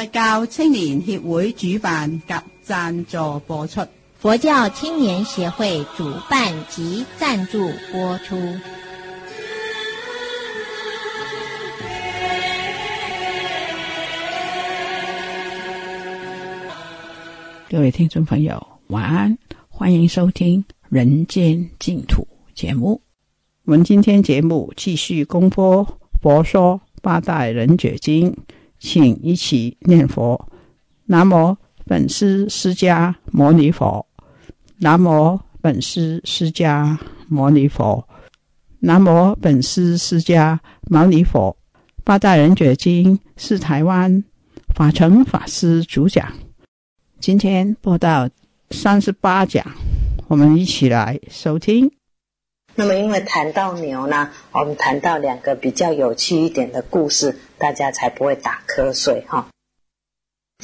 佛教青年协会主办及赞助播出。佛教青年协会主办及赞助播出。各位听众朋友，晚安！欢迎收听《人间净土》节目。我们今天节目继续公播《佛说八代人觉经》。请一起念佛，南无本师释迦牟尼佛，南无本师释迦牟尼佛，南无本师释迦牟尼佛。八大人觉经是台湾法成法师主讲，今天播到三十八讲，我们一起来收听。那么，因为谈到牛呢，我们谈到两个比较有趣一点的故事。大家才不会打瞌睡哈。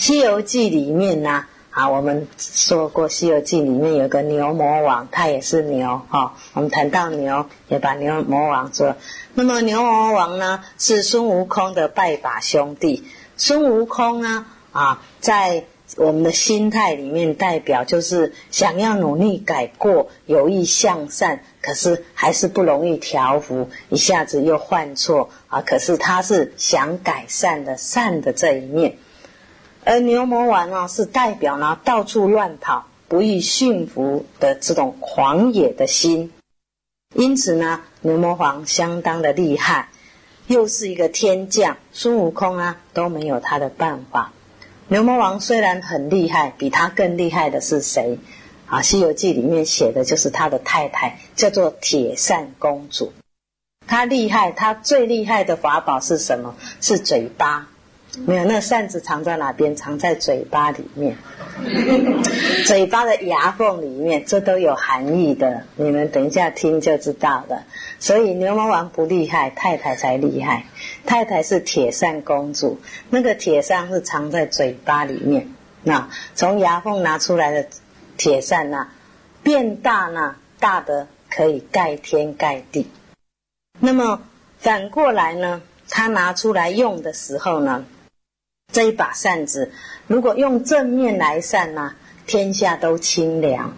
《西游记》里面呢，啊，我们说过，《西游记》里面有个牛魔王，他也是牛哈。我们谈到牛，也把牛魔王说。那么牛魔王呢，是孙悟空的拜把兄弟。孙悟空呢，啊，在。我们的心态里面代表就是想要努力改过、有意向善，可是还是不容易调服，一下子又犯错啊！可是他是想改善的善的这一面，而牛魔王呢是代表呢到处乱跑、不易驯服的这种狂野的心，因此呢，牛魔王相当的厉害，又是一个天将，孙悟空啊都没有他的办法。牛魔王虽然很厉害，比他更厉害的是谁？啊，《西游记》里面写的就是他的太太，叫做铁扇公主。她厉害，她最厉害的法宝是什么？是嘴巴。没有，那扇子藏在哪边？藏在嘴巴里面，嘴巴的牙缝里面，这都有含义的。你们等一下听就知道了。所以牛魔王不厉害，太太才厉害。太太是铁扇公主，那个铁扇是藏在嘴巴里面，那从牙缝拿出来的铁扇呢，变大呢，大的可以盖天盖地。那么反过来呢，他拿出来用的时候呢？这一把扇子，如果用正面来扇呢，天下都清凉；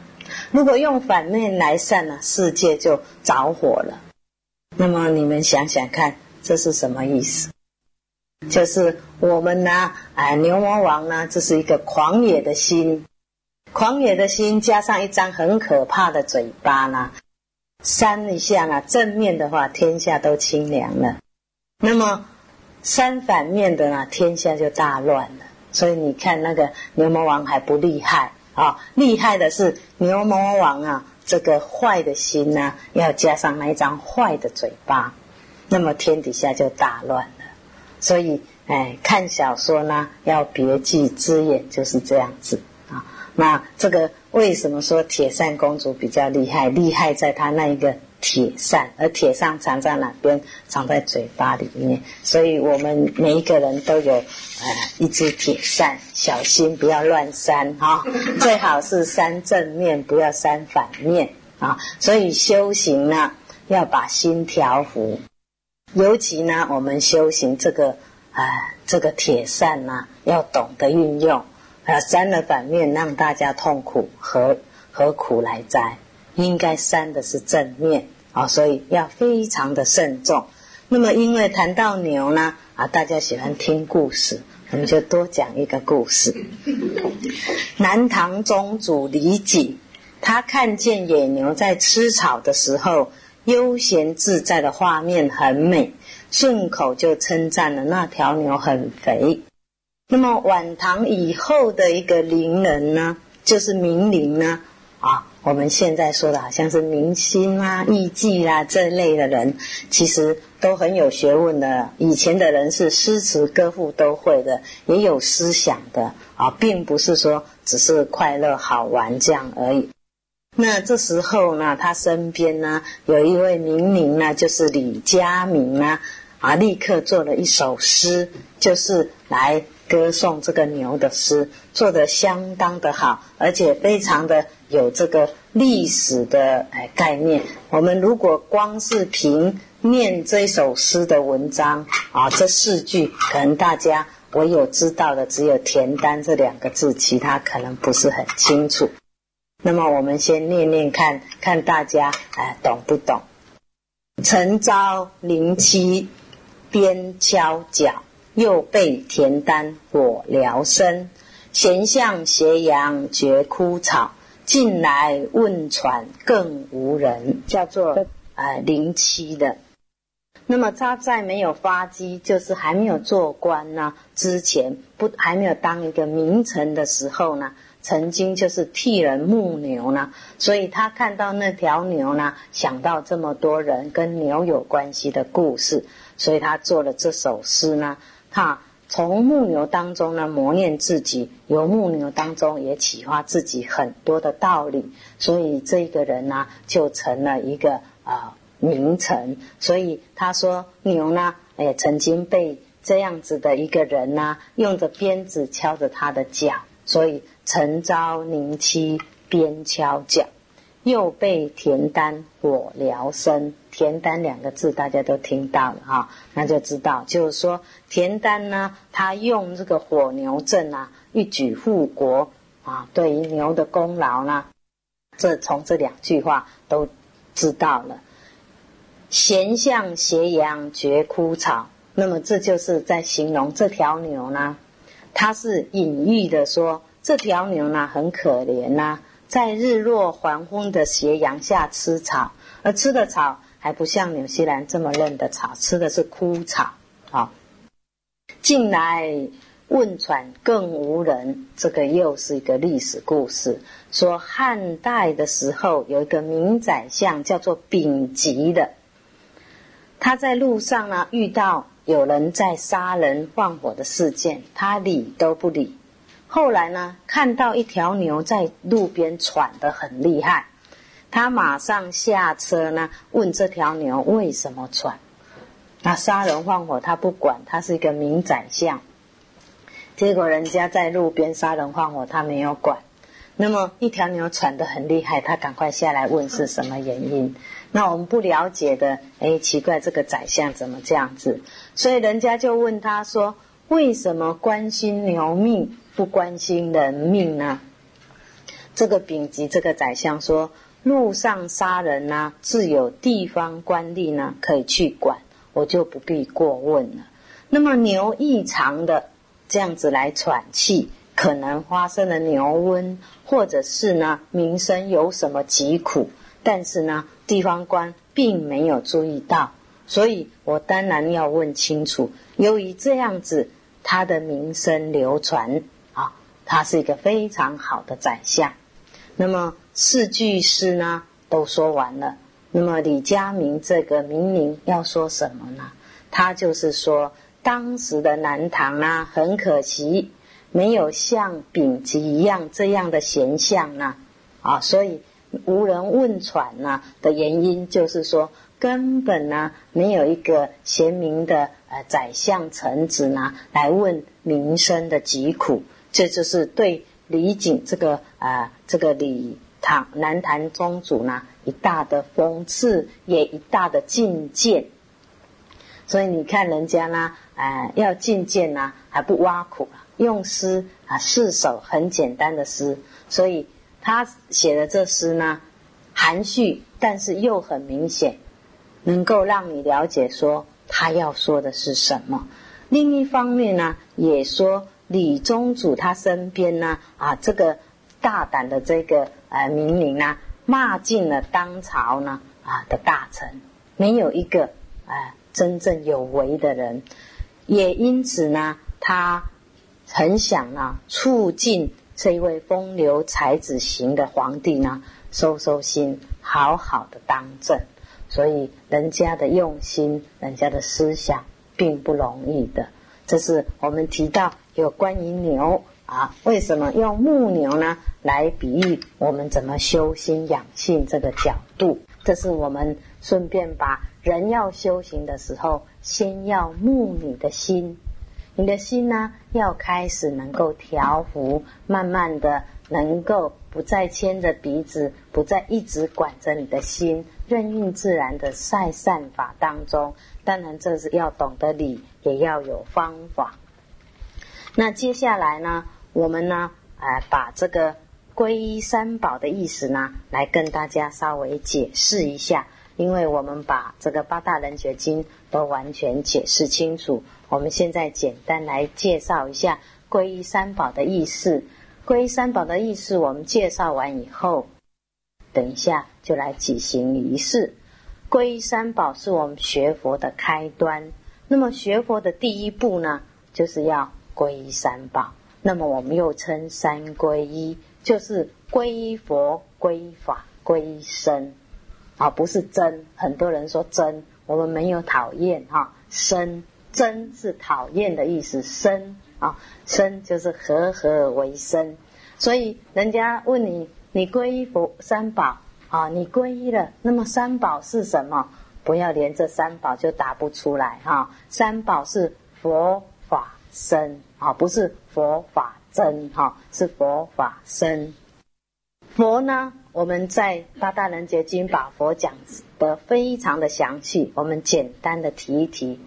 如果用反面来扇呢，世界就着火了。那么你们想想看，这是什么意思？就是我们呢，哎，牛魔王呢，这是一个狂野的心，狂野的心加上一张很可怕的嘴巴呢，扇一下呢，正面的话，天下都清凉了。那么。三反面的呢，天下就大乱了。所以你看那个牛魔王还不厉害啊，厉害的是牛魔王啊，这个坏的心呢，要加上那一张坏的嘴巴，那么天底下就大乱了。所以，哎，看小说呢，要别具之眼，就是这样子啊。那这个为什么说铁扇公主比较厉害？厉害在她那一个。铁扇，而铁扇藏在哪边？藏在嘴巴里面。所以我们每一个人都有，呃，一只铁扇，小心不要乱扇哈。最好是扇正面，不要扇反面啊。所以修行呢，要把心调服。尤其呢，我们修行这个，呃，这个铁扇呢，要懂得运用。呃，扇了反面，让大家痛苦，何何苦来哉？应该扇的是正面。啊，所以要非常的慎重。那么，因为谈到牛呢，啊，大家喜欢听故事，我们就多讲一个故事。南唐宗主李璟，他看见野牛在吃草的时候，悠闲自在的画面很美，顺口就称赞了那条牛很肥。那么，晚唐以后的一个伶人呢，就是明伶呢。我们现在说的好像是明星啊、艺伎啊这类的人，其实都很有学问的。以前的人是诗词歌赋都会的，也有思想的啊，并不是说只是快乐好玩这样而已。那这时候呢，他身边呢有一位名伶呢，就是李佳明啊啊，立刻做了一首诗，就是来歌颂这个牛的诗，做的相当的好，而且非常的。有这个历史的哎概念，我们如果光是凭念这首诗的文章啊，这四句可能大家我有知道的只有田丹这两个字，其他可能不是很清楚。那么我们先念念看看大家哎懂不懂？晨朝零七边敲脚，又被田丹火燎身，闲向斜阳绝枯草。近来问船更无人，叫做呃零七的。那么他在没有发迹，就是还没有做官呢之前，不还没有当一个名臣的时候呢，曾经就是替人牧牛呢。所以他看到那条牛呢，想到这么多人跟牛有关系的故事，所以他做了这首诗呢。哈。从木牛当中呢磨练自己，由木牛当中也启发自己很多的道理，所以这一个人呢就成了一个啊名臣。所以他说牛呢，也曾经被这样子的一个人呢用着鞭子敲着他的脚，所以诚招宁欺鞭敲脚。又被田丹火燎身，田丹两个字大家都听到了哈，那就知道就是说田丹呢，他用这个火牛阵啊，一举复国啊，对于牛的功劳呢，这从这两句话都知道了。闲向斜阳绝枯草，那么这就是在形容这条牛呢，它是隐喻的说，这条牛呢很可怜呐。在日落黄昏的斜阳下吃草，而吃的草还不像纽西兰这么嫩的草，吃的是枯草。哦，近来问喘更无人。这个又是一个历史故事，说汉代的时候有一个名宰相叫做丙吉的，他在路上呢遇到有人在杀人放火的事件，他理都不理。后来呢，看到一条牛在路边喘得很厉害，他马上下车呢，问这条牛为什么喘。那杀人放火他不管，他是一个明宰相。结果人家在路边杀人放火，他没有管。那么一条牛喘得很厉害，他赶快下来问是什么原因。那我们不了解的，哎，奇怪这个宰相怎么这样子？所以人家就问他说。为什么关心牛命不关心人命呢？这个丙吉这个宰相说，路上杀人呢，自有地方官吏呢可以去管，我就不必过问了。那么牛异常的这样子来喘气，可能发生了牛瘟，或者是呢民生有什么疾苦，但是呢地方官并没有注意到，所以我当然要问清楚。由于这样子。他的名声流传啊，他是一个非常好的宰相。那么四句诗呢都说完了。那么李佳明这个明明要说什么呢？他就是说当时的南唐啊，很可惜没有像丙吉一样这样的贤相呢啊，所以。无人问喘呐的原因，就是说根本呐没有一个贤明的呃宰相臣子呐来问民生的疾苦，这就是对李璟这个啊这个李唐南唐宗主呢一大的讽刺，也一大的进谏。所以你看人家呢，哎要进谏呐，还不挖苦了，用诗啊四首很简单的诗，所以。他写的这诗呢，含蓄，但是又很明显，能够让你了解说他要说的是什么。另一方面呢，也说李宗主他身边呢，啊，这个大胆的这个呃名明呢，骂尽了当朝呢啊的大臣，没有一个呃真正有为的人，也因此呢，他很想呢促进。这一位风流才子型的皇帝呢，收收心，好好的当政。所以人家的用心，人家的思想，并不容易的。这是我们提到有关于牛啊，为什么用木牛呢？来比喻我们怎么修心养性这个角度。这是我们顺便把人要修行的时候，先要木你的心。你的心呢，要开始能够调伏，慢慢的能够不再牵着鼻子，不再一直管着你的心，任运自然的晒善法当中。当然，这是要懂得理，也要有方法。那接下来呢，我们呢，呃，把这个皈依三宝的意思呢，来跟大家稍微解释一下。因为我们把这个八大人觉经都完全解释清楚，我们现在简单来介绍一下皈依三宝的意思。皈依三宝的意思，我们介绍完以后，等一下就来举行仪式。皈依三宝是我们学佛的开端。那么学佛的第一步呢，就是要皈依三宝。那么我们又称三皈依，就是皈依佛、皈依法、皈依僧。啊，不是真，很多人说真，我们没有讨厌哈。生，真是讨厌的意思。生啊，生就是和合为生。所以人家问你，你皈依佛三宝啊，你皈依了，那么三宝是什么？不要连着三宝就答不出来哈。三宝是佛法身啊，不是佛法真哈，是佛法身。佛呢？我们在《八大人觉经》把佛讲的非常的详细，我们简单的提一提。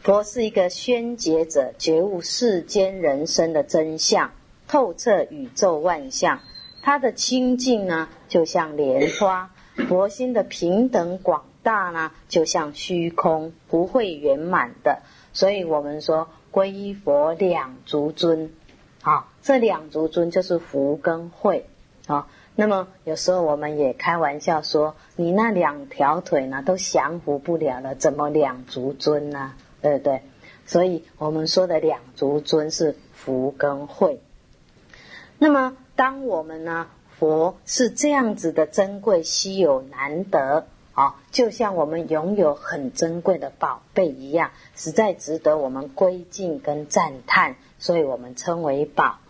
佛是一个宣解者，觉悟世间人生的真相，透彻宇宙万象。他的清净呢，就像莲花；佛心的平等广大呢，就像虚空，不会圆满的。所以我们说，皈依佛两足尊，啊，这两足尊就是福跟慧，啊。那么有时候我们也开玩笑说：“你那两条腿呢，都降服不了了，怎么两足尊呢？对不对？”所以，我们说的两足尊是福跟慧。那么，当我们呢，佛是这样子的珍贵、稀有、难得啊，就像我们拥有很珍贵的宝贝一样，实在值得我们归敬跟赞叹，所以我们称为宝。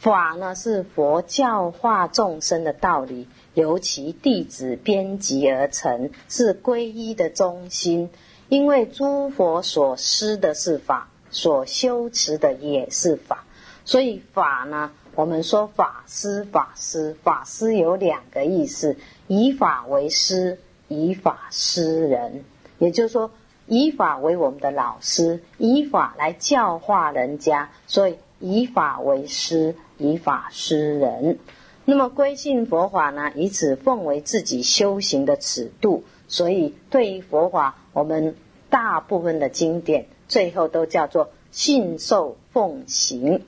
法呢是佛教化众生的道理，由其弟子编辑而成，是皈依的中心。因为诸佛所施的是法，所修持的也是法，所以法呢，我们说法师、法师、法师有两个意思：以法为师，以法施人。也就是说，以法为我们的老师，以法来教化人家，所以以法为师。以法施人，那么归信佛法呢？以此奉为自己修行的尺度。所以对于佛法，我们大部分的经典，最后都叫做信受奉行。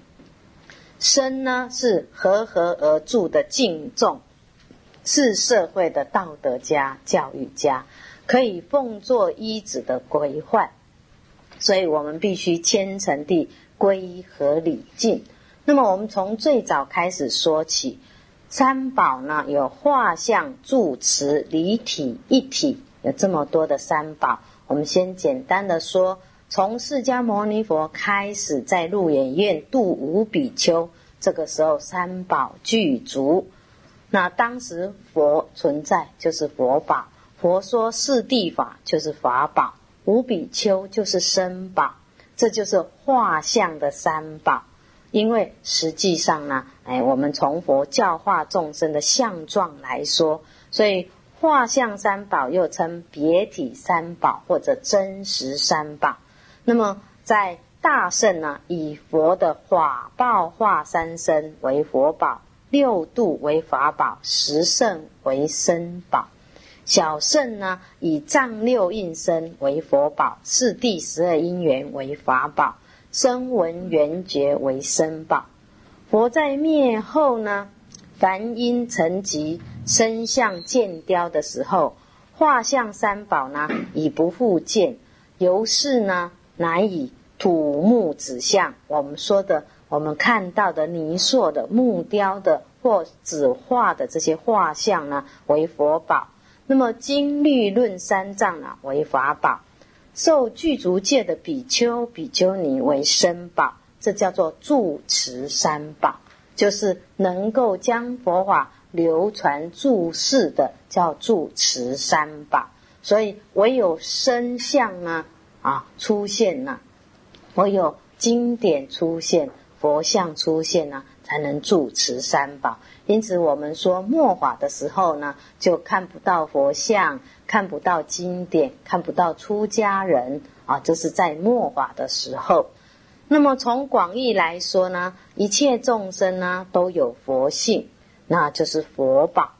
身呢是和合而住的敬重，是社会的道德家、教育家，可以奉作一子的规范。所以我们必须虔诚地归和礼敬。那么我们从最早开始说起，三宝呢有画像、住持、离体一体，有这么多的三宝。我们先简单的说，从释迦牟尼佛开始在鹿野苑度五比丘，这个时候三宝具足。那当时佛存在就是佛宝，佛说四地法就是法宝，五比丘就是身宝，这就是画像的三宝。因为实际上呢，哎，我们从佛教化众生的相状来说，所以画像三宝又称别体三宝或者真实三宝。那么在大圣呢，以佛的法报化三身为佛宝，六度为法宝，十圣为身宝；小圣呢，以藏六印身为佛宝，四地十二因缘为法宝。声闻缘觉为身宝，佛在灭后呢，凡因成疾，身相见雕的时候，画像三宝呢已不复见，由是呢难以土木指像，我们说的我们看到的泥塑的木雕的或纸画的这些画像呢为佛宝，那么经律论三藏呢，为法宝。受具足戒的比丘、比丘尼为身宝，这叫做住持三宝，就是能够将佛法流传注释的，叫住持三宝。所以，唯有身相呢，啊，出现了；唯有经典出现，佛像出现了。才能住持三宝，因此我们说末法的时候呢，就看不到佛像，看不到经典，看不到出家人啊，这是在末法的时候。那么从广义来说呢，一切众生呢都有佛性，那就是佛宝。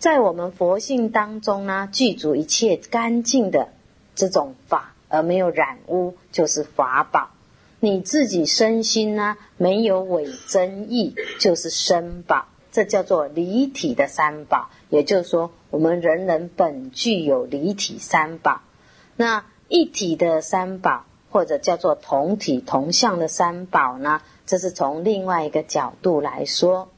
在我们佛性当中呢，具足一切干净的这种法，而没有染污，就是法宝。你自己身心呢，没有伪真意，就是身宝，这叫做离体的三宝。也就是说，我们人人本具有离体三宝。那一体的三宝，或者叫做同体同相的三宝呢？这是从另外一个角度来说。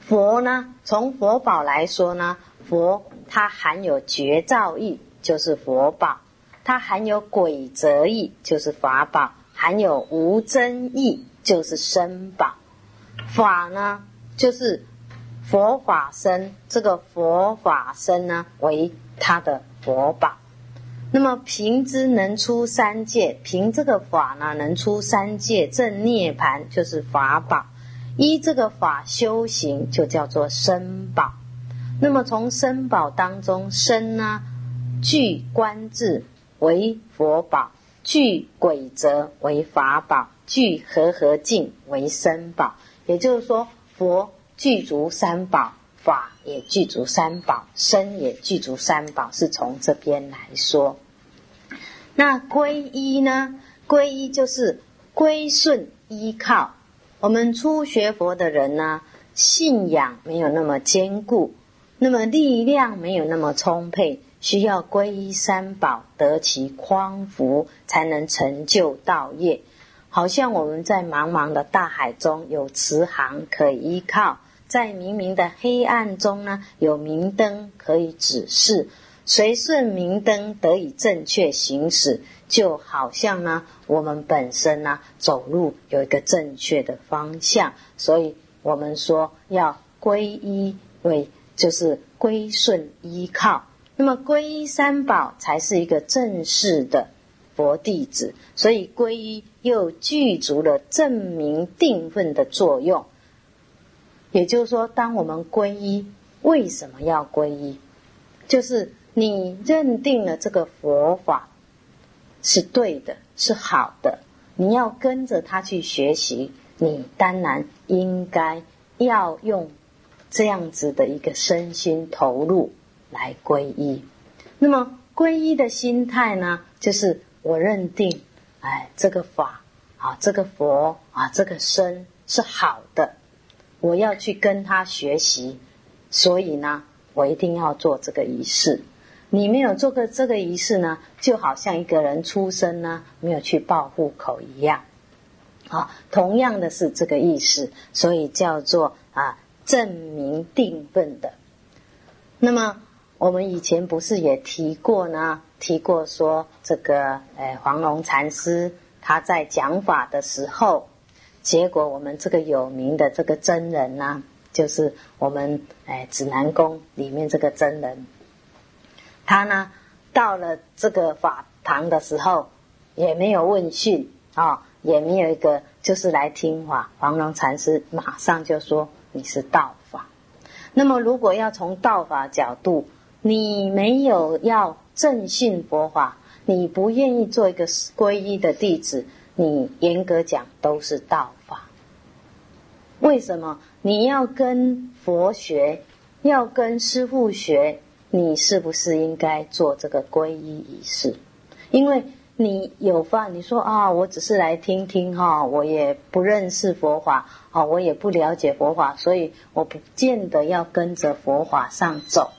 佛呢，从佛宝来说呢，佛它含有绝造意，就是佛宝；它含有鬼则意，就是法宝。含有无争议，就是身宝；法呢，就是佛法身。这个佛法身呢，为他的佛宝。那么凭之能出三界，凭这个法呢，能出三界正涅盘，就是法宝。依这个法修行，就叫做身宝。那么从身宝当中生呢，具观智为佛宝。具鬼则为法宝，具和合境为身宝。也就是说，佛具足三宝，法也具足三宝，身也具足三宝，是从这边来说。那皈依呢？皈依就是归顺、依靠。我们初学佛的人呢，信仰没有那么坚固，那么力量没有那么充沛。需要皈依三宝，得其匡扶，才能成就道业。好像我们在茫茫的大海中有慈航可以依靠，在明明的黑暗中呢，有明灯可以指示。随顺明灯得以正确行驶，就好像呢，我们本身呢走路有一个正确的方向。所以，我们说要皈依为，就是归顺依靠。那么，皈依三宝才是一个正式的佛弟子，所以皈依又具足了证明定分的作用。也就是说，当我们皈依，为什么要皈依？就是你认定了这个佛法是对的、是好的，你要跟着他去学习，你当然应该要用这样子的一个身心投入。来皈依，那么皈依的心态呢，就是我认定，哎，这个法啊，这个佛啊，这个身是好的，我要去跟他学习，所以呢，我一定要做这个仪式。你没有做过这个仪式呢，就好像一个人出生呢没有去报户口一样，啊，同样的是这个意思，所以叫做啊证明定论的，那么。我们以前不是也提过呢？提过说这个诶，黄龙禅师他在讲法的时候，结果我们这个有名的这个真人呢，就是我们诶指南宫里面这个真人，他呢到了这个法堂的时候，也没有问讯啊，也没有一个就是来听法，黄龙禅师马上就说你是道法。那么如果要从道法角度。你没有要正信佛法，你不愿意做一个皈依的弟子，你严格讲都是道法。为什么你要跟佛学，要跟师父学？你是不是应该做这个皈依仪式？因为你有法，你说啊，我只是来听听哈，我也不认识佛法啊，我也不了解佛法，所以我不见得要跟着佛法上走。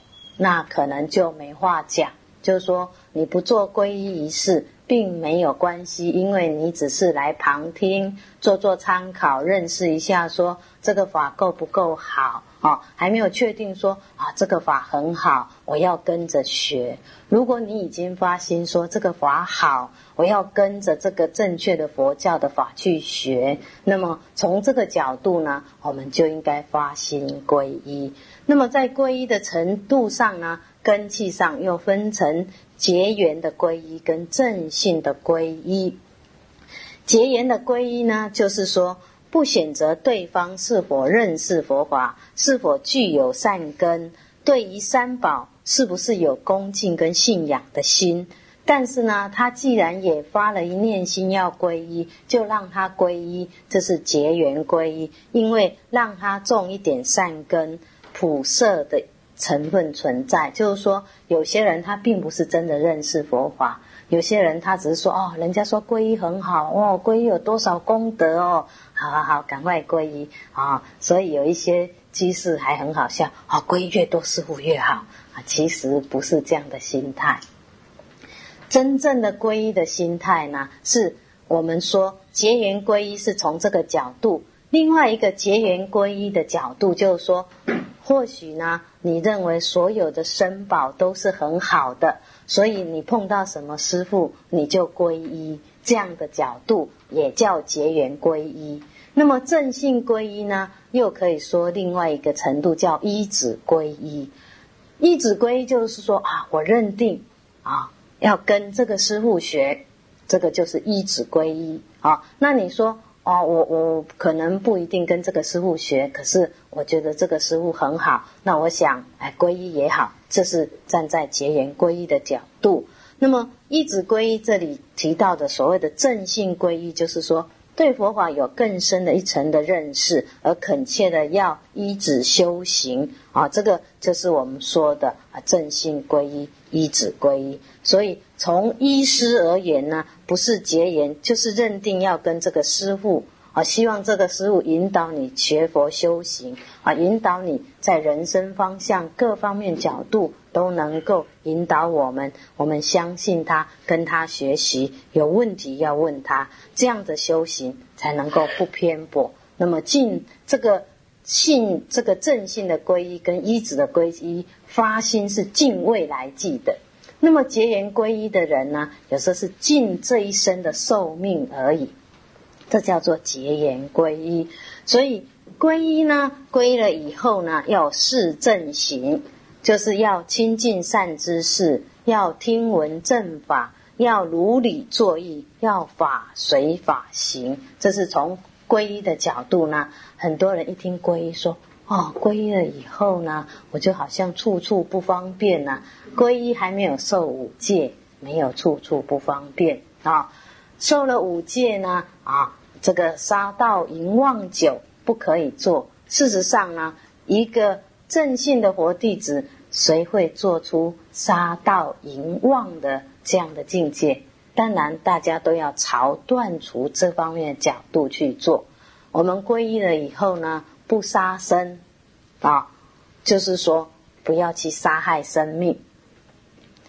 那可能就没话讲，就是说你不做皈依仪式并没有关系，因为你只是来旁听，做做参考，认识一下，说这个法够不够好。哦，还没有确定说啊，这个法很好，我要跟着学。如果你已经发心说这个法好，我要跟着这个正确的佛教的法去学，那么从这个角度呢，我们就应该发心皈依。那么在皈依的程度上呢，根器上又分成结缘的皈依跟正性的皈依。结缘的皈依呢，就是说。不选择对方是否认识佛法，是否具有善根，对于三宝是不是有恭敬跟信仰的心。但是呢，他既然也发了一念心要皈依，就让他皈依，这是结缘皈依。因为让他种一点善根、普色的成分存在，就是说，有些人他并不是真的认识佛法。有些人他只是说哦，人家说皈依很好哦，皈依有多少功德哦，好好好，赶快皈依啊！所以有一些居事还很好笑哦，皈依越多似乎越好啊，其实不是这样的心态。真正的皈依的心态呢，是我们说结缘皈依是从这个角度，另外一个结缘皈依的角度就是说，或许呢，你认为所有的身宝都是很好的。所以你碰到什么师傅，你就皈依这样的角度，也叫结缘皈依。那么正性皈依呢，又可以说另外一个程度叫一子皈依。一子皈依就是说啊，我认定啊要跟这个师傅学，这个就是一子皈依啊。那你说。啊，我我可能不一定跟这个师傅学，可是我觉得这个师傅很好。那我想，哎，皈依也好，这是站在结缘皈依的角度。那么，一指皈依这里提到的所谓的正信皈依，就是说对佛法有更深的一层的认识，而恳切的要依止修行。啊，这个就是我们说的啊，正信皈依。依止皈依，所以从医师而言呢，不是结缘，就是认定要跟这个师父啊，希望这个师父引导你学佛修行啊，引导你在人生方向各方面角度都能够引导我们，我们相信他，跟他学习，有问题要问他，这样的修行才能够不偏颇。那么进这个。信这个正性的皈依跟依止的皈依发心是敬畏来记的，那么结缘皈依的人呢，有时候是尽这一生的寿命而已，这叫做结缘皈依。所以皈依呢，皈了以后呢，要事正行，就是要亲近善知识，要听闻正法，要如理作意，要法随法行，这是从。皈依的角度呢，很多人一听皈依说，哦，皈依了以后呢，我就好像处处不方便啊。皈依还没有受五戒，没有处处不方便啊。受了五戒呢，啊，这个杀盗淫妄酒不可以做。事实上呢，一个正信的活弟子，谁会做出杀盗淫妄的这样的境界？当然，大家都要朝断除这方面的角度去做。我们皈依了以后呢，不杀生，啊，就是说不要去杀害生命。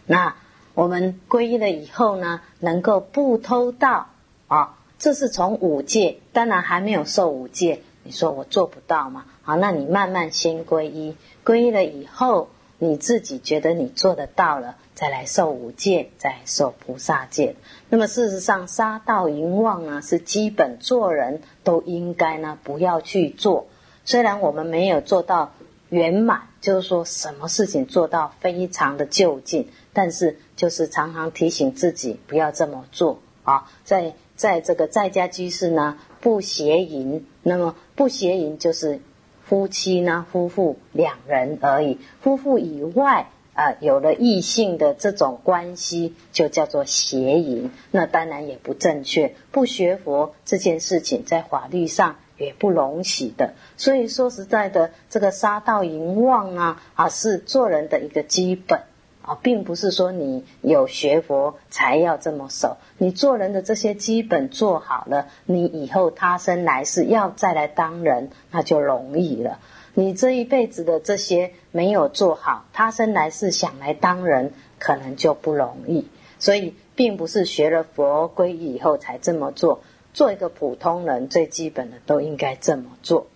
那我们皈依了以后呢，能够不偷盗，啊，这是从五戒。当然还没有受五戒，你说我做不到吗？啊，那你慢慢先皈依，皈依了以后，你自己觉得你做得到了。再来受五戒，再受菩萨戒。那么事实上，杀盗淫妄呢，是基本做人都应该呢，不要去做。虽然我们没有做到圆满，就是说什么事情做到非常的就近，但是就是常常提醒自己不要这么做啊。在在这个在家居士呢，不邪淫。那么不邪淫就是夫妻呢，夫妇两人而已，夫妇以外。啊，有了异性的这种关系，就叫做邪淫，那当然也不正确。不学佛这件事情，在法律上也不容许的。所以说实在的，这个杀道淫妄啊，啊是做人的一个基本啊，并不是说你有学佛才要这么守。你做人的这些基本做好了，你以后他生来世要再来当人，那就容易了。你这一辈子的这些没有做好，他生来是想来当人，可能就不容易。所以，并不是学了佛皈依以后才这么做。做一个普通人最基本的都应该这么做。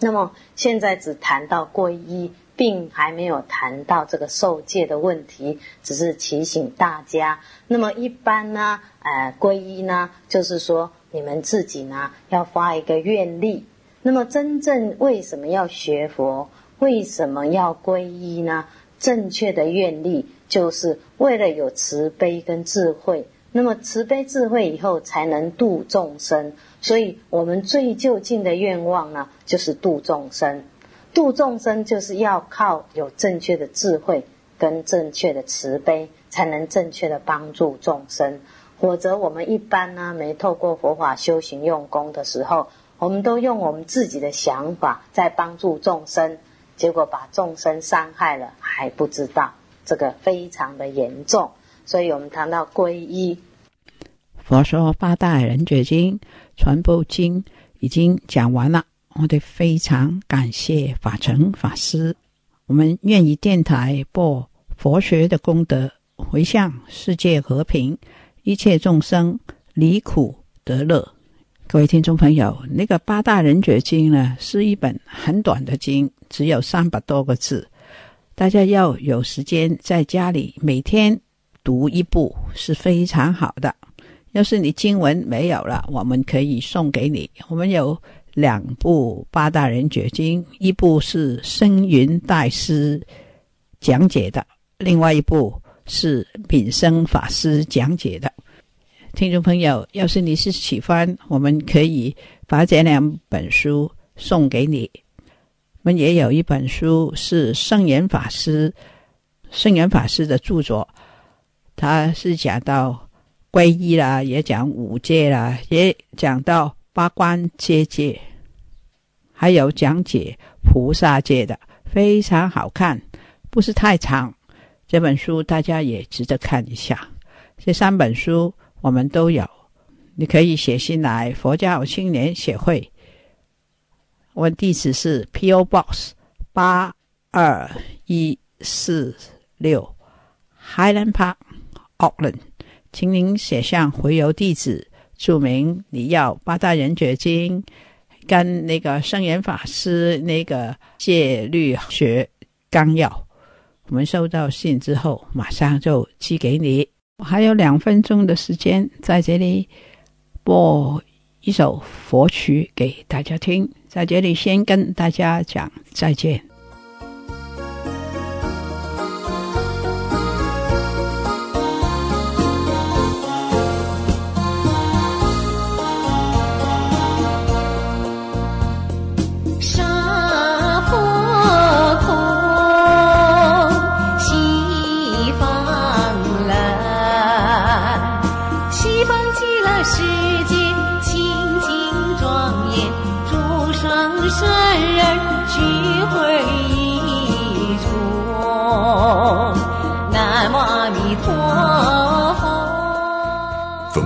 那么，现在只谈到皈依，并还没有谈到这个受戒的问题，只是提醒大家。那么，一般呢，呃，皈依呢，就是说你们自己呢，要发一个愿力。那么，真正为什么要学佛？为什么要皈依呢？正确的愿力，就是为了有慈悲跟智慧。那么，慈悲智慧以后，才能度众生。所以我们最就近的愿望呢，就是度众生。度众生就是要靠有正确的智慧跟正确的慈悲，才能正确的帮助众生。否则，我们一般呢，没透过佛法修行用功的时候。我们都用我们自己的想法在帮助众生，结果把众生伤害了，还不知道这个非常的严重。所以我们谈到皈依。佛说八大人觉经传播经已经讲完了，我得非常感谢法成法师。我们愿意电台播佛学的功德，回向世界和平，一切众生离苦得乐。各位听众朋友，那个《八大人觉经》呢，是一本很短的经，只有三百多个字。大家要有时间在家里每天读一部是非常好的。要是你经文没有了，我们可以送给你。我们有两部《八大人觉经》，一部是声云大师讲解的，另外一部是品生法师讲解的。听众朋友，要是你是喜欢，我们可以把这两本书送给你。我们也有一本书是圣严法师、圣严法师的著作，他是讲到皈依啦，也讲五戒啦，也讲到八关戒戒，还有讲解菩萨戒的，非常好看，不是太长。这本书大家也值得看一下。这三本书。我们都有，你可以写信来佛教青年协会。我的地址是 P.O.Box 八二一四六，Highland Park，Auckland。请您写上回邮地址，注明你要《八大人觉经》跟那个圣严法师那个戒律学纲要。我们收到信之后，马上就寄给你。我还有两分钟的时间，在这里播一首佛曲给大家听。在这里先跟大家讲再见。